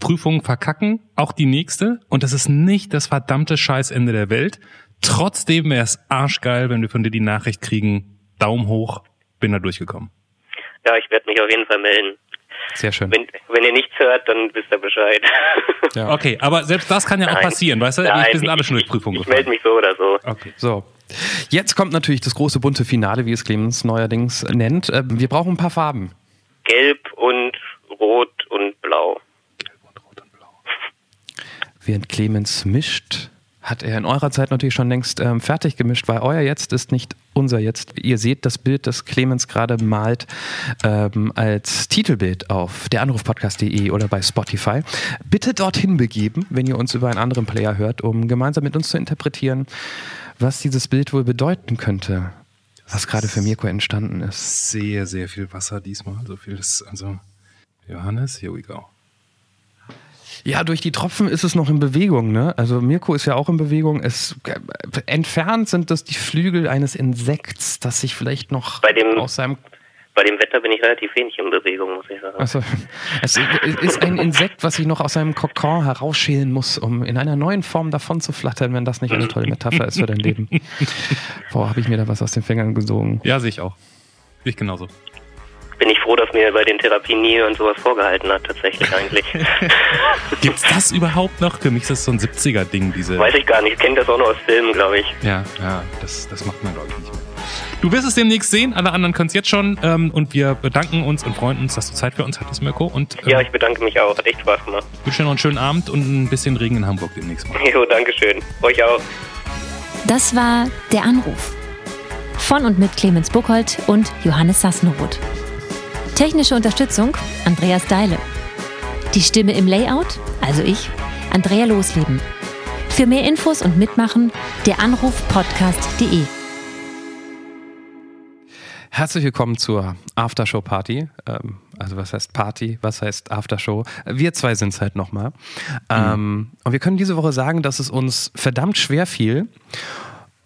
Prüfungen verkacken, auch die nächste, und das ist nicht das verdammte Scheißende der Welt. Trotzdem wäre es arschgeil, wenn wir von dir die Nachricht kriegen, Daumen hoch, bin da durchgekommen. Ja, ich werde mich auf jeden Fall melden. Sehr schön. Wenn, wenn ihr nichts hört, dann wisst ihr Bescheid. Ja. Okay, aber selbst das kann ja Nein. auch passieren, weißt du? Nein, wir sind alle schon durch Prüfungen Ich melde mich so oder so. Okay. So, Jetzt kommt natürlich das große bunte Finale, wie es Clemens neuerdings nennt. Äh, wir brauchen ein paar Farben. Gelb und Rot und Blau. Gelb und Rot und Blau. Während Clemens mischt, hat er in eurer Zeit natürlich schon längst ähm, fertig gemischt, weil euer Jetzt ist nicht unser Jetzt. Ihr seht das Bild, das Clemens gerade malt, ähm, als Titelbild auf deranrufpodcast.de oder bei Spotify. Bitte dorthin begeben, wenn ihr uns über einen anderen Player hört, um gemeinsam mit uns zu interpretieren, was dieses Bild wohl bedeuten könnte, was gerade für Mirko entstanden ist. Sehr, sehr viel Wasser diesmal. So viel ist, also Johannes, here we go. Ja, durch die Tropfen ist es noch in Bewegung, ne? Also Mirko ist ja auch in Bewegung. Es äh, entfernt sind das die Flügel eines Insekts, das sich vielleicht noch aus seinem bei dem Wetter bin ich relativ wenig in Bewegung, muss ich sagen. Also, es ist ein Insekt, was sich noch aus seinem Kokon herausschälen muss, um in einer neuen Form davon zu flattern, wenn das nicht eine tolle Metapher ist für dein Leben. Boah, habe ich mir da was aus den Fingern gesogen. Ja, sehe ich auch. Sehe ich genauso bin ich froh, dass mir bei den Therapien nie und sowas vorgehalten hat, tatsächlich eigentlich. Gibt's das überhaupt noch? Für mich ist das so ein 70er-Ding, diese. Weiß ich gar nicht. Ich kenne das auch nur aus Filmen, glaube ich. Ja, ja, das, das macht man, glaube ich, nicht. Du wirst es demnächst sehen, alle anderen können es jetzt schon. Ähm, und wir bedanken uns und freuen uns, dass du Zeit für uns hattest, Mirko. Und, ähm, ja, ich bedanke mich auch. Hat echt Spaß gemacht. Ich wünsche dir noch einen schönen Abend und ein bisschen Regen in Hamburg demnächst mal. Jo, danke schön. Euch auch. Das war Der Anruf. Von und mit Clemens Buchholz und Johannes Sassenroth. Technische Unterstützung Andreas Deile. Die Stimme im Layout, also ich, Andrea Losleben. Für mehr Infos und Mitmachen der Anrufpodcast.de. Herzlich willkommen zur Aftershow-Party. Ähm, also was heißt Party, was heißt Aftershow? Wir zwei sind es halt nochmal. Mhm. und wir können diese Woche sagen, dass es uns verdammt schwer fiel,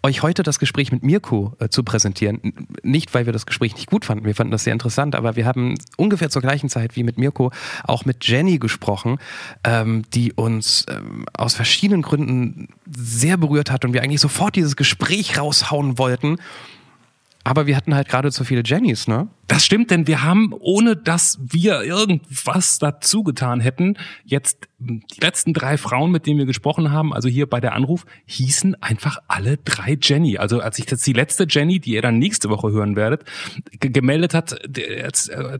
euch heute das Gespräch mit Mirko äh, zu präsentieren. Nicht, weil wir das Gespräch nicht gut fanden, wir fanden das sehr interessant, aber wir haben ungefähr zur gleichen Zeit wie mit Mirko auch mit Jenny gesprochen, ähm, die uns ähm, aus verschiedenen Gründen sehr berührt hat und wir eigentlich sofort dieses Gespräch raushauen wollten. Aber wir hatten halt gerade zu viele Jennys, ne? Das stimmt, denn wir haben, ohne dass wir irgendwas dazu getan hätten, jetzt die letzten drei Frauen, mit denen wir gesprochen haben, also hier bei der Anruf, hießen einfach alle drei Jenny. Also als ich jetzt die letzte Jenny, die ihr dann nächste Woche hören werdet, gemeldet hat,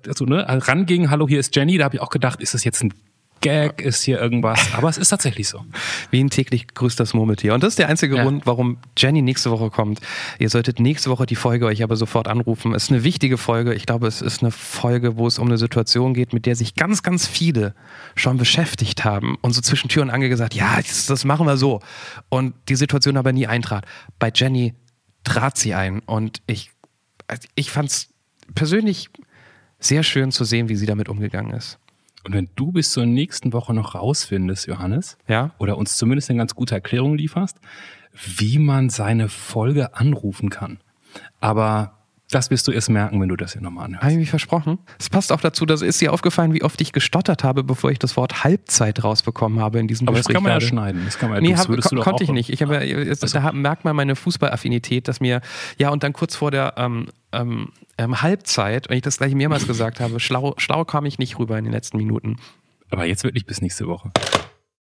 also ne, ranging, hallo, hier ist Jenny, da habe ich auch gedacht, ist das jetzt ein Gag, ist hier irgendwas. Aber es ist tatsächlich so. Wie ein täglich grüßt das Murmeltier. Und das ist der einzige ja. Grund, warum Jenny nächste Woche kommt. Ihr solltet nächste Woche die Folge euch aber sofort anrufen. Es ist eine wichtige Folge. Ich glaube, es ist eine Folge, wo es um eine Situation geht, mit der sich ganz, ganz viele schon beschäftigt haben und so zwischen Tür und Angel gesagt, ja, das, das machen wir so. Und die Situation aber nie eintrat. Bei Jenny trat sie ein und ich, ich fand es persönlich sehr schön zu sehen, wie sie damit umgegangen ist. Und wenn du bis zur nächsten Woche noch rausfindest, Johannes, ja? oder uns zumindest eine ganz gute Erklärung lieferst, wie man seine Folge anrufen kann. Aber das wirst du erst merken, wenn du das hier nochmal anhörst. Habe ich mich versprochen? Es passt auch dazu, dass ist dir aufgefallen, wie oft ich gestottert habe, bevor ich das Wort Halbzeit rausbekommen habe in diesem Aber Gespräch. Aber das kann man ja schneiden. Das kann man ja, nee, hab, kon konnte ich nicht. Ich habe, also. Da merkt man meine Fußballaffinität, dass mir, ja, und dann kurz vor der ähm, ähm, ähm, Halbzeit, wenn ich das gleich mehrmals gesagt habe, schlau, schlau kam ich nicht rüber in den letzten Minuten. Aber jetzt wirklich bis nächste Woche.